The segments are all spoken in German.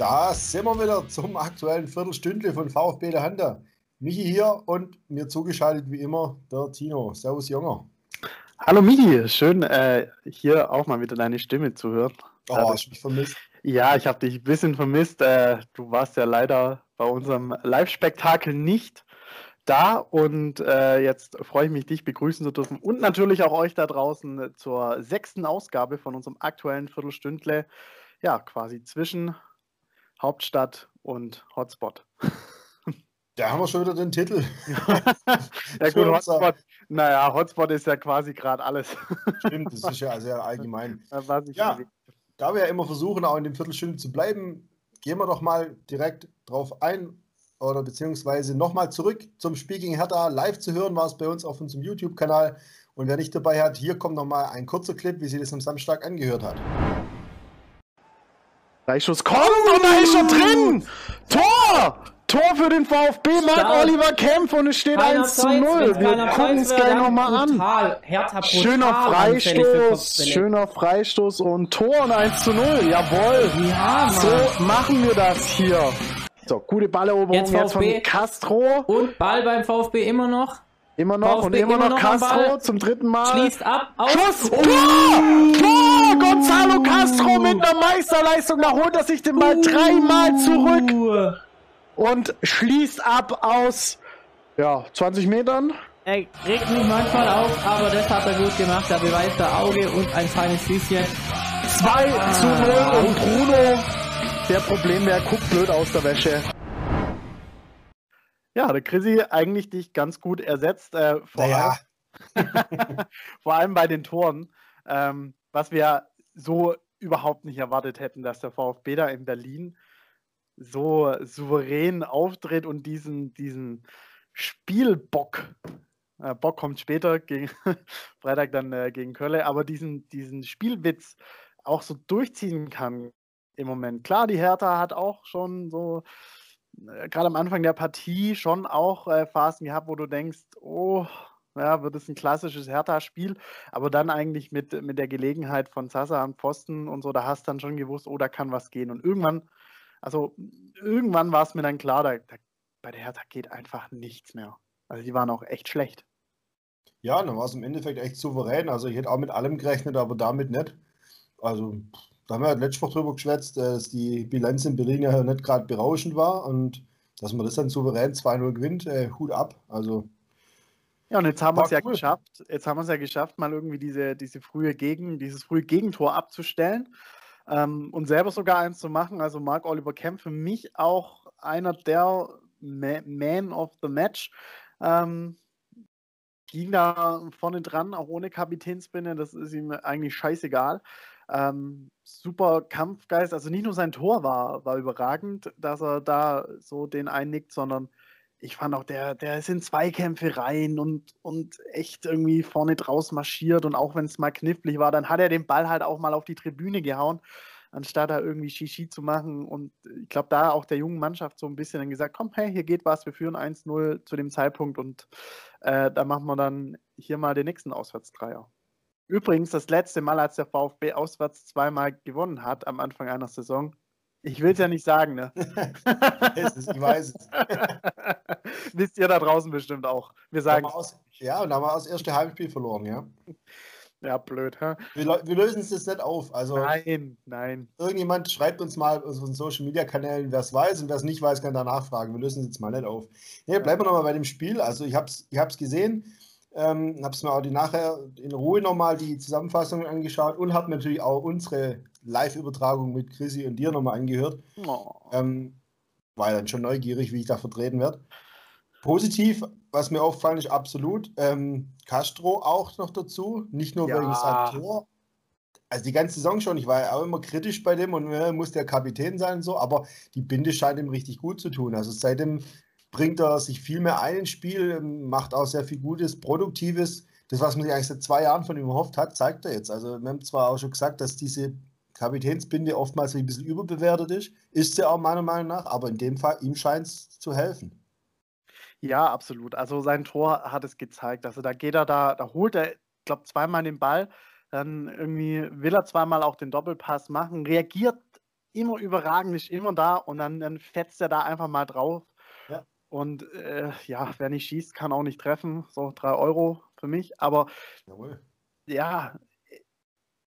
Da sind wir wieder zum aktuellen Viertelstündle von VfB der Handa. Michi hier und mir zugeschaltet wie immer der Tino. Servus, Junger. Hallo Michi, schön äh, hier auch mal wieder deine Stimme zu hören. Oh, also, hast du mich vermisst? Ja, ich habe dich ein bisschen vermisst. Äh, du warst ja leider bei unserem Live-Spektakel nicht da und äh, jetzt freue ich mich, dich begrüßen zu dürfen und natürlich auch euch da draußen zur sechsten Ausgabe von unserem aktuellen Viertelstündle. Ja, quasi zwischen Hauptstadt und Hotspot. Da haben wir schon wieder den Titel. ja, gut, Hotspot. Naja, Hotspot ist ja quasi gerade alles. Stimmt, das ist ja sehr allgemein. ja, da wir ja immer versuchen, auch in dem Viertelstunde zu bleiben, gehen wir doch mal direkt drauf ein oder beziehungsweise nochmal zurück zum Speaking Hertha. Live zu hören war es bei uns auf unserem YouTube-Kanal. Und wer nicht dabei hat, hier kommt nochmal ein kurzer Clip, wie sie das am Samstag angehört hat. Freischuss kommt und da ist er drin! Tor! Tor für den VfB, Marc Oliver Kempf und es steht 1 zu 0. Wir gucken es gleich nochmal an. Schöner Freistoß, schöner Freistoß und Tor und 1 zu 0. Jawohl. Ja, so machen wir das hier. So, gute Balleroberung jetzt, jetzt von Castro. Und Ball beim VfB immer noch. Immer noch VfB und immer, immer noch, Castro zum dritten Mal. Schließt ab. Aus. Schuss! Oh. Tor! Tor! Gonzalo Castro mit einer Meisterleistung. Da holt er sich den Ball uh. dreimal zurück. Und schließt ab aus ja, 20 Metern. Er regt mich manchmal auf, aber das hat er gut gemacht. Er beweist der Auge und ein feines Füßchen. 2 zu 0 und Bruno der Problembär guckt blöd aus der Wäsche. Ja, der Chrissy eigentlich dich ganz gut ersetzt. Äh, vor, allem, vor allem bei den Toren. Ähm, was wir so überhaupt nicht erwartet hätten, dass der VfB da in Berlin so souverän auftritt und diesen, diesen Spielbock, äh, Bock kommt später, gegen Freitag dann äh, gegen Kölle, aber diesen, diesen Spielwitz auch so durchziehen kann im Moment. Klar, die Hertha hat auch schon so, äh, gerade am Anfang der Partie, schon auch äh, Phasen gehabt, wo du denkst, oh, ja, wird es ein klassisches Hertha-Spiel, aber dann eigentlich mit, mit der Gelegenheit von Sasa am Pfosten und so, da hast du dann schon gewusst, oh, da kann was gehen. Und irgendwann, also irgendwann war es mir dann klar, da, da, bei der Hertha geht einfach nichts mehr. Also die waren auch echt schlecht. Ja, dann war es im Endeffekt echt souverän. Also ich hätte auch mit allem gerechnet, aber damit nicht. Also da haben wir halt letztes Mal drüber geschwätzt, dass die Bilanz in Berlin ja nicht gerade berauschend war und dass man das dann souverän 2-0 gewinnt, äh, Hut ab. Also. Ja, und jetzt haben wir es ja geschafft, jetzt haben wir es ja geschafft, mal irgendwie diese, diese frühe Gegen, dieses frühe Gegentor abzustellen ähm, und selber sogar eins zu machen. Also Marc Oliver Kemp für mich auch einer der Man of the Match. Ähm, ging da vorne dran, auch ohne Kapitänsbinde, das ist ihm eigentlich scheißegal. Ähm, super Kampfgeist, also nicht nur sein Tor war, war überragend, dass er da so den einnickt, sondern ich fand auch, der, der ist in Zweikämpfe rein und, und echt irgendwie vorne draus marschiert und auch wenn es mal knifflig war, dann hat er den Ball halt auch mal auf die Tribüne gehauen, anstatt da irgendwie Shishi zu machen und ich glaube, da auch der jungen Mannschaft so ein bisschen dann gesagt, komm, hey, hier geht was, wir führen 1-0 zu dem Zeitpunkt und äh, da machen wir dann hier mal den nächsten Auswärtsdreier. Übrigens, das letzte Mal, als der VfB auswärts zweimal gewonnen hat am Anfang einer Saison. Ich will es ja nicht sagen, ne? ich weiß es. Wisst ihr da draußen bestimmt auch. Wir sagen Ja, und da haben wir das erste Heimspiel verloren, ja. Ja, blöd, hä? Wir, wir lösen es jetzt nicht auf. Also, nein, nein. Irgendjemand schreibt uns mal auf unseren Social Media Kanälen, wer es weiß und wer es nicht weiß, kann danach fragen. Wir lösen es jetzt mal nicht auf. Nee, bleiben wir nochmal bei dem Spiel. Also, ich habe es ich gesehen. Ähm, habe es mir auch die nachher in Ruhe nochmal die Zusammenfassung angeschaut und habe natürlich auch unsere Live-Übertragung mit Chrissy und dir nochmal angehört. Oh. Ähm, war dann schon neugierig, wie ich da vertreten werde. Positiv, was mir auffallen ist absolut, ähm, Castro auch noch dazu, nicht nur ja. wegen seinem Tor. Also die ganze Saison schon, ich war ja auch immer kritisch bei dem und äh, muss der Kapitän sein und so, aber die Binde scheint ihm richtig gut zu tun. Also seitdem bringt er sich viel mehr ein ins Spiel, macht auch sehr viel Gutes, Produktives. Das, was man sich eigentlich seit zwei Jahren von ihm erhofft hat, zeigt er jetzt. Also, wir haben zwar auch schon gesagt, dass diese Kapitänsbinde oftmals ein bisschen überbewertet ist, ist sie auch meiner Meinung nach, aber in dem Fall, ihm scheint es zu helfen. Ja, absolut. Also sein Tor hat es gezeigt. Also da geht er da, da holt er, glaube, zweimal den Ball, dann irgendwie will er zweimal auch den Doppelpass machen, reagiert immer überragend, ist immer da und dann, dann fetzt er da einfach mal drauf. Und äh, ja, wer nicht schießt, kann auch nicht treffen. So drei Euro für mich. Aber Jawohl. ja,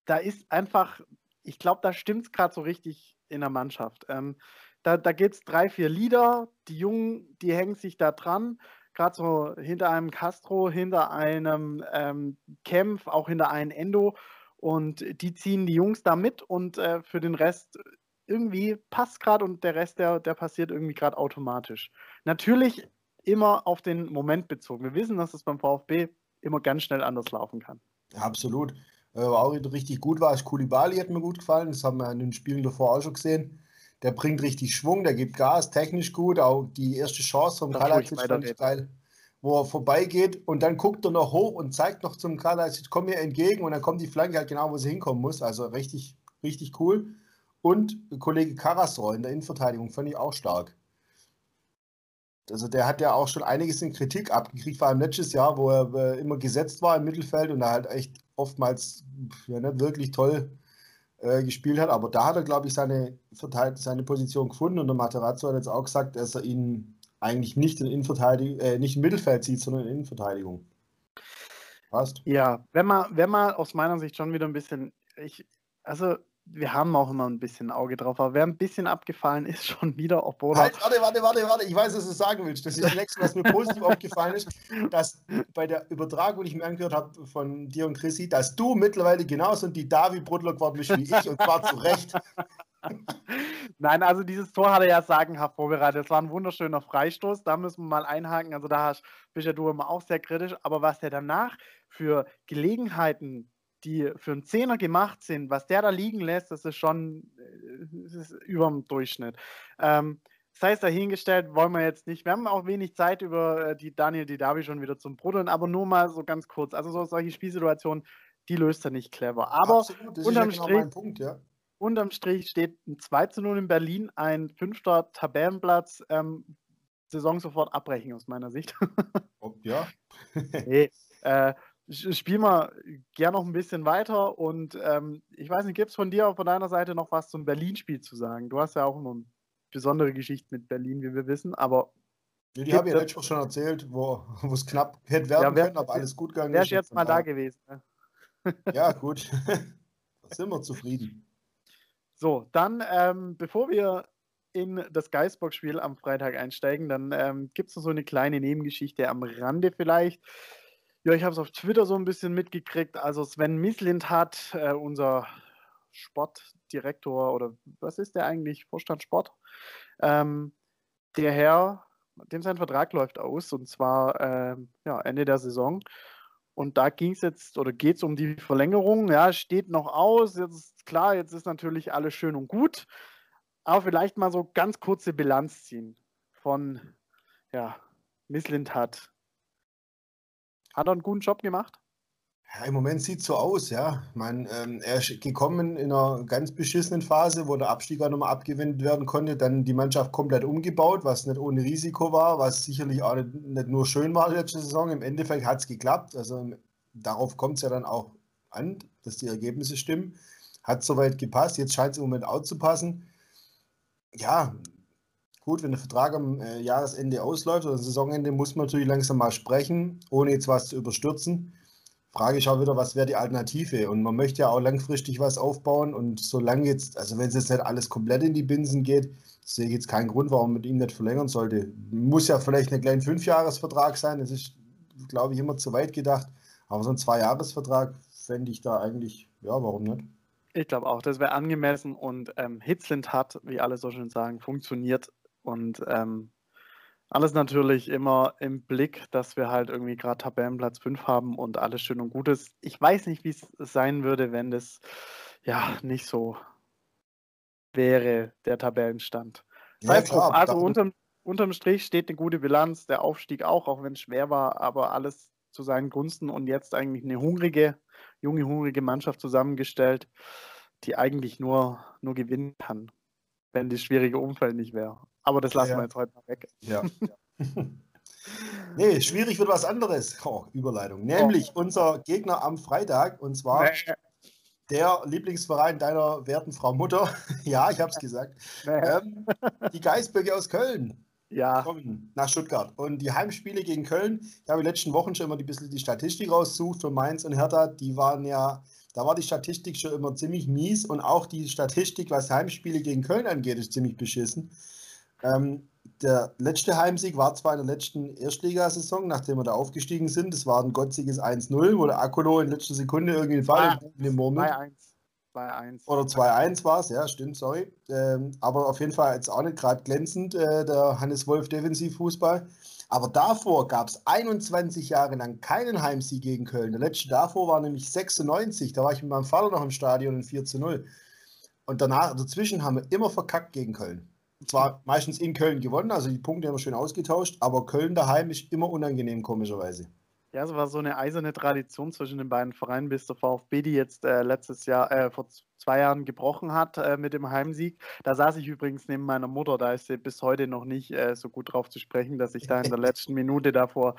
da ist einfach, ich glaube, da stimmt es gerade so richtig in der Mannschaft. Ähm, da da gibt es drei, vier Lieder, die Jungen, die hängen sich da dran gerade so hinter einem Castro, hinter einem ähm, Kempf, auch hinter einem Endo. Und die ziehen die Jungs da mit und äh, für den Rest irgendwie passt gerade und der Rest, der, der passiert irgendwie gerade automatisch. Natürlich immer auf den Moment bezogen. Wir wissen, dass es beim VfB immer ganz schnell anders laufen kann. Ja, absolut. Äh, auch richtig gut war es. Kulibali hat mir gut gefallen. Das haben wir in den Spielen davor auch schon gesehen. Der bringt richtig Schwung, der gibt Gas, technisch gut. Auch die erste Chance vom Kalajic fand ich geil, wo er vorbeigeht und dann guckt er noch hoch und zeigt noch zum Kalajic, komm mir entgegen und dann kommt die Flanke halt genau, wo sie hinkommen muss. Also richtig, richtig cool. Und Kollege Karasor in der Innenverteidigung fand ich auch stark. Also der hat ja auch schon einiges in Kritik abgekriegt, vor allem letztes Jahr, wo er immer gesetzt war im Mittelfeld und er halt echt oftmals ja, nicht wirklich toll äh, gespielt hat. Aber da hat er, glaube ich, seine, seine Position gefunden und der Materazzo hat jetzt auch gesagt, dass er ihn eigentlich nicht in, Innenverteidigung, äh, nicht im Mittelfeld sieht, sondern in Innenverteidigung. Passt. Ja, wenn man, wenn man aus meiner Sicht schon wieder ein bisschen, ich, also wir haben auch immer ein bisschen Auge drauf, aber wer ein bisschen abgefallen ist, schon wieder, obwohl. Halt, warte, warte, warte, warte, ich weiß, was du sagen willst. Das ist das nächste, was mir positiv aufgefallen ist, dass bei der Übertragung, die ich mir angehört habe von dir und Chrissy, dass du mittlerweile genauso die Davi Brudler geworden bist wie ich und zwar zu Recht. Nein, also dieses Tor hat er ja sagenhaft vorbereitet. Es war ein wunderschöner Freistoß. Da müssen wir mal einhaken. Also da bist ja du immer auch sehr kritisch. Aber was er danach für Gelegenheiten die für einen Zehner gemacht sind, was der da liegen lässt, das ist schon äh, das ist über dem Durchschnitt. Ähm, sei es dahingestellt, wollen wir jetzt nicht. Wir haben auch wenig Zeit über äh, die Daniel Didavi schon wieder zum Bruddeln, aber nur mal so ganz kurz. Also so, solche Spielsituationen, die löst er nicht clever. Aber Absolut, unterm, ja genau Strich, Punkt, ja. unterm Strich steht ein 2 zu 0 in Berlin, ein fünfter Tabellenplatz. Ähm, Saison sofort abbrechen aus meiner Sicht. ja. nee, äh, spiel mal gern noch ein bisschen weiter und ähm, ich weiß nicht, gibt es von dir von deiner Seite noch was zum Berlin-Spiel zu sagen? Du hast ja auch eine besondere Geschichte mit Berlin, wie wir wissen, aber. Ja, die habe ich ja letztes schon erzählt, wo es knapp hätte werden ja, wär, können, aber alles gut gegangen. Wärst jetzt mal da gewesen. Ne? Ja, gut. da sind wir zufrieden. So, dann, ähm, bevor wir in das Geistbox-Spiel am Freitag einsteigen, dann ähm, gibt es noch so eine kleine Nebengeschichte am Rande vielleicht. Ja, ich habe es auf Twitter so ein bisschen mitgekriegt. Also Sven Mislint hat, äh, unser Sportdirektor oder was ist der eigentlich? Vorstand Sport. Ähm, der Herr, dem sein Vertrag läuft aus und zwar äh, ja, Ende der Saison. Und da ging es jetzt oder geht es um die Verlängerung. Ja, steht noch aus. Jetzt ist klar, jetzt ist natürlich alles schön und gut. Aber vielleicht mal so ganz kurze Bilanz ziehen von ja, Mislint hat hat er einen guten Job gemacht? Ja, im Moment sieht es so aus, ja. Ich ähm, er ist gekommen in einer ganz beschissenen Phase, wo der Abstieg auch nochmal abgewendet werden konnte. Dann die Mannschaft komplett umgebaut, was nicht ohne Risiko war, was sicherlich auch nicht, nicht nur schön war letzte Saison. Im Endeffekt hat es geklappt. Also darauf kommt es ja dann auch an, dass die Ergebnisse stimmen. Hat soweit gepasst. Jetzt scheint es im Moment auch zu passen. Ja, Gut, wenn der Vertrag am äh, Jahresende ausläuft oder Saisonende, muss man natürlich langsam mal sprechen, ohne jetzt was zu überstürzen. Frage ich auch wieder, was wäre die Alternative? Und man möchte ja auch langfristig was aufbauen und solange jetzt, also wenn es jetzt nicht alles komplett in die Binsen geht, sehe ich jetzt keinen Grund, warum man ihn nicht verlängern sollte. Muss ja vielleicht ein kleiner Fünfjahresvertrag sein, das ist, glaube ich, immer zu weit gedacht. Aber so ein Zweijahresvertrag fände ich da eigentlich, ja, warum nicht? Ich glaube auch, das wäre angemessen und ähm, Hitzlind hat, wie alle so schön sagen, funktioniert und ähm, alles natürlich immer im Blick, dass wir halt irgendwie gerade Tabellenplatz 5 haben und alles schön und gut ist. Ich weiß nicht, wie es sein würde, wenn das ja nicht so wäre, der Tabellenstand. Ja, klar, also unterm, unterm Strich steht eine gute Bilanz, der Aufstieg auch, auch wenn es schwer war, aber alles zu seinen Gunsten und jetzt eigentlich eine hungrige, junge, hungrige Mannschaft zusammengestellt, die eigentlich nur, nur gewinnen kann, wenn das schwierige Umfeld nicht wäre. Aber das lassen ja. wir jetzt heute mal weg. Ja. nee, schwierig wird was anderes. Oh, Überleitung. Nämlich oh. unser Gegner am Freitag und zwar nee. der Lieblingsverein deiner werten Frau Mutter, ja, ich habe es gesagt, ähm, die Geisböcke aus Köln ja. kommen nach Stuttgart. Und die Heimspiele gegen Köln, ich habe in den letzten Wochen schon immer ein bisschen die Statistik rausgesucht von Mainz und Hertha, die waren ja, da war die Statistik schon immer ziemlich mies und auch die Statistik, was Heimspiele gegen Köln angeht, ist ziemlich beschissen. Ähm, der letzte Heimsieg war zwar in der letzten Erstligasaison, nachdem wir da aufgestiegen sind. Das war ein gotziges 1-0, wo der Akolo in letzter Sekunde irgendwie den Fall in den Moment. 2-1. Oder 2-1 war es, ja, stimmt, sorry. Ähm, aber auf jeden Fall jetzt auch nicht gerade glänzend, äh, der Hannes Wolf Defensivfußball. Aber davor gab es 21 Jahre lang keinen Heimsieg gegen Köln. Der letzte davor war nämlich 96. Da war ich mit meinem Vater noch im Stadion in 4 0. Und danach, dazwischen haben wir immer verkackt gegen Köln. Zwar meistens in Köln gewonnen, also die Punkte haben wir schön ausgetauscht, aber Köln daheim ist immer unangenehm, komischerweise. Ja, es war so eine eiserne Tradition zwischen den beiden Vereinen, bis der VfB die jetzt äh, letztes Jahr, äh, vor zwei Jahren gebrochen hat äh, mit dem Heimsieg. Da saß ich übrigens neben meiner Mutter, da ist sie bis heute noch nicht äh, so gut drauf zu sprechen, dass ich da in der letzten Minute davor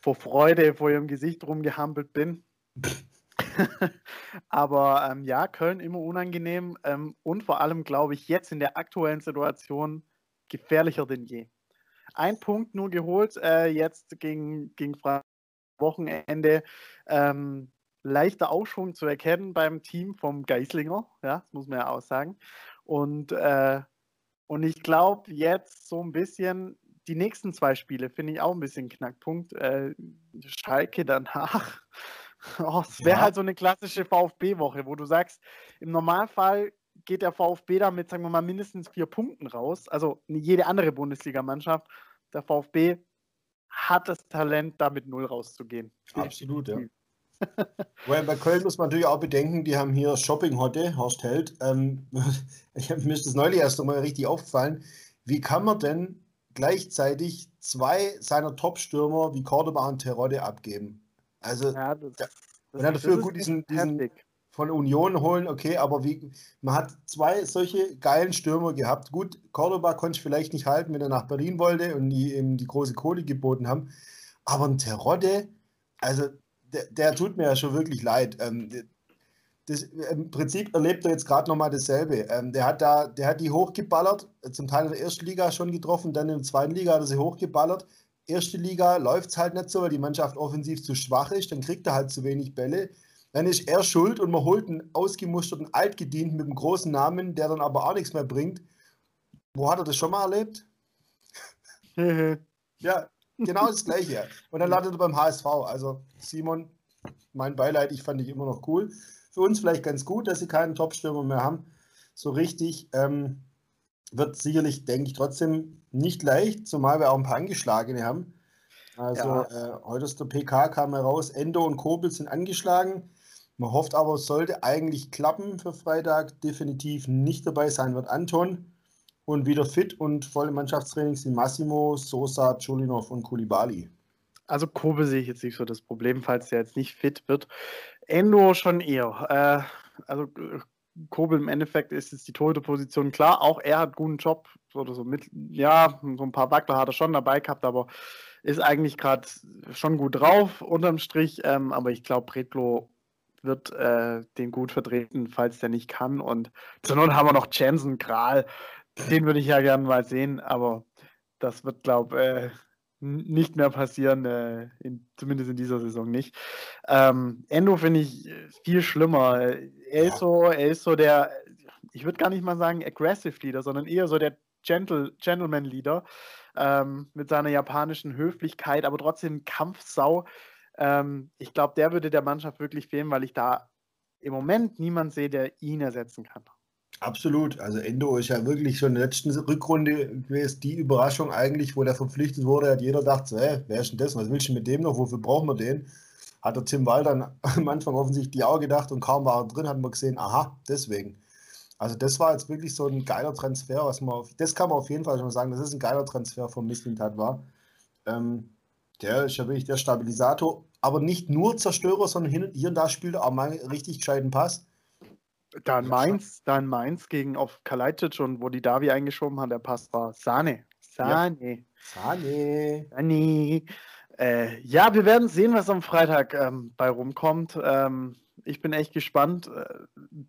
vor Freude vor ihrem Gesicht rumgehampelt bin. Aber ähm, ja, Köln immer unangenehm ähm, und vor allem, glaube ich, jetzt in der aktuellen Situation gefährlicher denn je ein Punkt nur geholt, äh, jetzt gegen, gegen Wochenende. Ähm, leichter Aufschwung zu erkennen beim Team vom Geislinger, ja, das muss man ja auch sagen. Und, äh, und ich glaube, jetzt so ein bisschen, die nächsten zwei Spiele finde ich auch ein bisschen Knackpunkt. Äh, Schalke danach. Oh, es wäre ja. halt so eine klassische VfB-Woche, wo du sagst, im Normalfall geht der VfB da mit, sagen wir mal, mindestens vier Punkten raus. Also jede andere Bundesligamannschaft. Der VfB hat das Talent, da mit null rauszugehen. Absolut, ja. Weil bei Köln muss man natürlich auch bedenken, die haben hier Shopping-Hotte, Horst Held. Ähm, mir ist das neulich erst einmal richtig aufgefallen. Wie kann man denn gleichzeitig zwei seiner Top-Stürmer wie Cordoba und Terodde abgeben? Also, ja, das, das, wenn er dafür gut diesen, diesen, von Union holen, okay, aber wie, man hat zwei solche geilen Stürmer gehabt. Gut, Cordoba konnte ich vielleicht nicht halten, wenn er nach Berlin wollte und die ihm die große Kohle geboten haben. Aber ein Terodde, also der, der, tut mir ja schon wirklich leid. Ähm, das, Im Prinzip erlebt er jetzt gerade nochmal dasselbe. Ähm, der, hat da, der hat die hochgeballert, zum Teil in der ersten Liga schon getroffen, dann in der zweiten Liga hat er sie hochgeballert. Erste Liga läuft es halt nicht so, weil die Mannschaft offensiv zu schwach ist, dann kriegt er halt zu wenig Bälle dann ist er schuld und man holt einen ausgemusterten Altgedienten mit einem großen Namen, der dann aber auch nichts mehr bringt. Wo hat er das schon mal erlebt? ja, genau das Gleiche. Und dann landet er beim HSV. Also, Simon, mein Beileid, ich fand dich immer noch cool. Für uns vielleicht ganz gut, dass sie keinen Topstürmer mehr haben. So richtig ähm, wird sicherlich, denke ich, trotzdem nicht leicht, zumal wir auch ein paar Angeschlagene haben. Also, ja. äh, heute ist der PK kam heraus, Endo und Kobel sind angeschlagen. Man hofft aber, es sollte eigentlich klappen für Freitag. Definitiv nicht dabei sein wird Anton. Und wieder fit und volle Mannschaftstraining sind Massimo, Sosa, Chulinov und Kulibali. Also Kobe sehe ich jetzt nicht so das Problem, falls der jetzt nicht fit wird. Endo schon eher. Äh, also Kobe im Endeffekt ist jetzt die Torhüterposition klar. Auch er hat guten Job. Oder so mit, ja, so ein paar Wackler hat er schon dabei gehabt, aber ist eigentlich gerade schon gut drauf unterm Strich. Ähm, aber ich glaube, Bredlo wird äh, den gut vertreten, falls der nicht kann. Und zur Not haben wir noch Jansen, Kral. Den würde ich ja gerne mal sehen, aber das wird, glaube ich, äh, nicht mehr passieren, äh, in, zumindest in dieser Saison nicht. Ähm, Endo finde ich viel schlimmer. Er ist so, er ist so der, ich würde gar nicht mal sagen aggressive Leader, sondern eher so der Gentle, Gentleman Leader ähm, mit seiner japanischen Höflichkeit, aber trotzdem Kampfsau. Ähm, ich glaube, der würde der Mannschaft wirklich fehlen, weil ich da im Moment niemand sehe, der ihn ersetzen kann. Absolut. Also Endo ist ja wirklich schon in der letzten Rückrunde gewesen, die Überraschung eigentlich, wo der verpflichtet wurde, hat jeder gedacht, so, hey, wer ist denn das? Was willst du mit dem noch? Wofür brauchen wir den? Hat der Tim Walter am Anfang offensichtlich auch gedacht und kaum war er drin, hat man gesehen, aha, deswegen. Also das war jetzt wirklich so ein geiler Transfer, was man, auf, das kann man auf jeden Fall schon sagen, das ist ein geiler Transfer von Mislintat war. Ähm, der ist ja wirklich der Stabilisator, aber nicht nur Zerstörer, sondern hier und da spielt er auch mal einen richtig gescheiten Pass. Dann Mainz, dann Mainz gegen auf Kalajdzic und wo die Davi eingeschoben hat, der Pass war Sahne. Sahne. Ja. Sahne. Sahne. Äh, ja, wir werden sehen, was am Freitag ähm, bei rumkommt. Ähm, ich bin echt gespannt. Äh,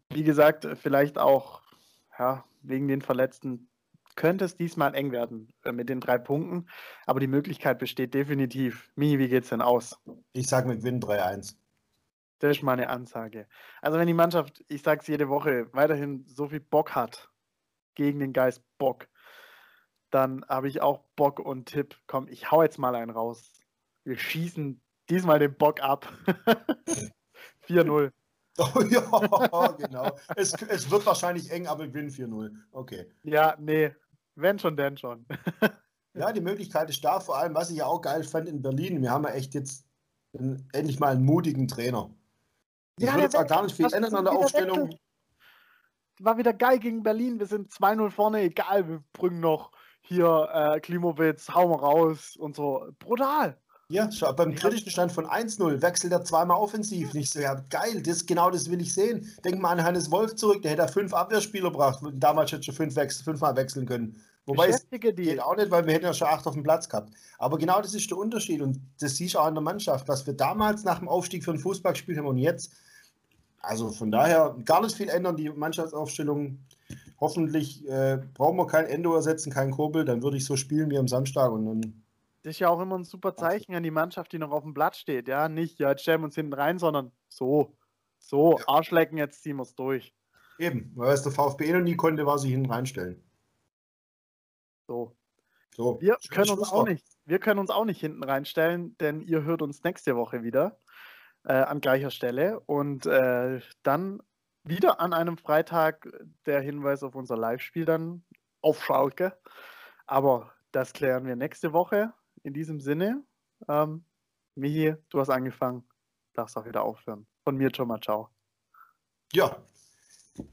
wie gesagt, vielleicht auch ja, wegen den Verletzten könnte es diesmal eng werden äh, mit den drei Punkten. Aber die Möglichkeit besteht definitiv. Mihi, wie geht es denn aus? Ich sage mit Win 3-1. Das ist meine Ansage. Also wenn die Mannschaft, ich sage es jede Woche, weiterhin so viel Bock hat gegen den Geist Bock, dann habe ich auch Bock und Tipp. Komm, ich hau jetzt mal einen raus. Wir schießen diesmal den Bock ab. 4-0. Oh ja, genau. es, es wird wahrscheinlich eng, aber gewinnen 4-0. Okay. Ja, nee. Wenn schon, denn schon. ja, die Möglichkeit ist da. Vor allem, was ich ja auch geil fand in Berlin, wir haben ja echt jetzt einen, endlich mal einen mutigen Trainer. Ich ja, würde jetzt auch gar nicht viel ändern an der Aufstellung. Wechselt. War wieder geil gegen Berlin. Wir sind 2-0 vorne, egal, wir bringen noch hier äh, Klimowitz, hauen wir raus und so. Brutal. Ja, schau, beim kritischen Stand von 1-0 wechselt er zweimal offensiv. Nicht so, ja, geil, das, genau das will ich sehen. Denk mal an Hannes Wolf zurück, der hätte fünf Abwehrspieler gebracht. Damals hätte schon fünf wechsel, fünfmal wechseln können. Wobei es geht auch nicht, weil wir hätten ja schon acht auf dem Platz gehabt. Aber genau das ist der Unterschied und das siehst du auch in der Mannschaft, was wir damals nach dem Aufstieg für den Fußball gespielt haben und jetzt. Also von daher gar nicht viel ändern, die Mannschaftsaufstellung. Hoffentlich äh, brauchen wir kein Endo ersetzen, kein Kurbel, dann würde ich so spielen wie am Samstag und dann das ist ja auch immer ein super Zeichen an die Mannschaft, die noch auf dem Blatt steht. Ja, nicht, ja, jetzt stellen wir uns hinten rein, sondern so, so, ja. Arschlecken, jetzt ziehen wir es durch. Eben, weil es der VfB noch nie konnte, war sie hinten reinstellen. So. so. Wir können uns auch nicht, wir können uns auch nicht hinten reinstellen, denn ihr hört uns nächste Woche wieder äh, an gleicher Stelle und äh, dann wieder an einem Freitag der Hinweis auf unser Live-Spiel dann auf Schalke. Aber das klären wir nächste Woche in diesem Sinne, ähm, Michi, du hast angefangen, darfst auch wieder aufhören. Von mir schon mal ciao. Ja,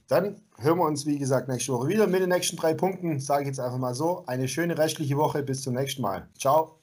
dann hören wir uns, wie gesagt, nächste Woche wieder mit den nächsten drei Punkten. Sage ich jetzt einfach mal so. Eine schöne restliche Woche. Bis zum nächsten Mal. Ciao.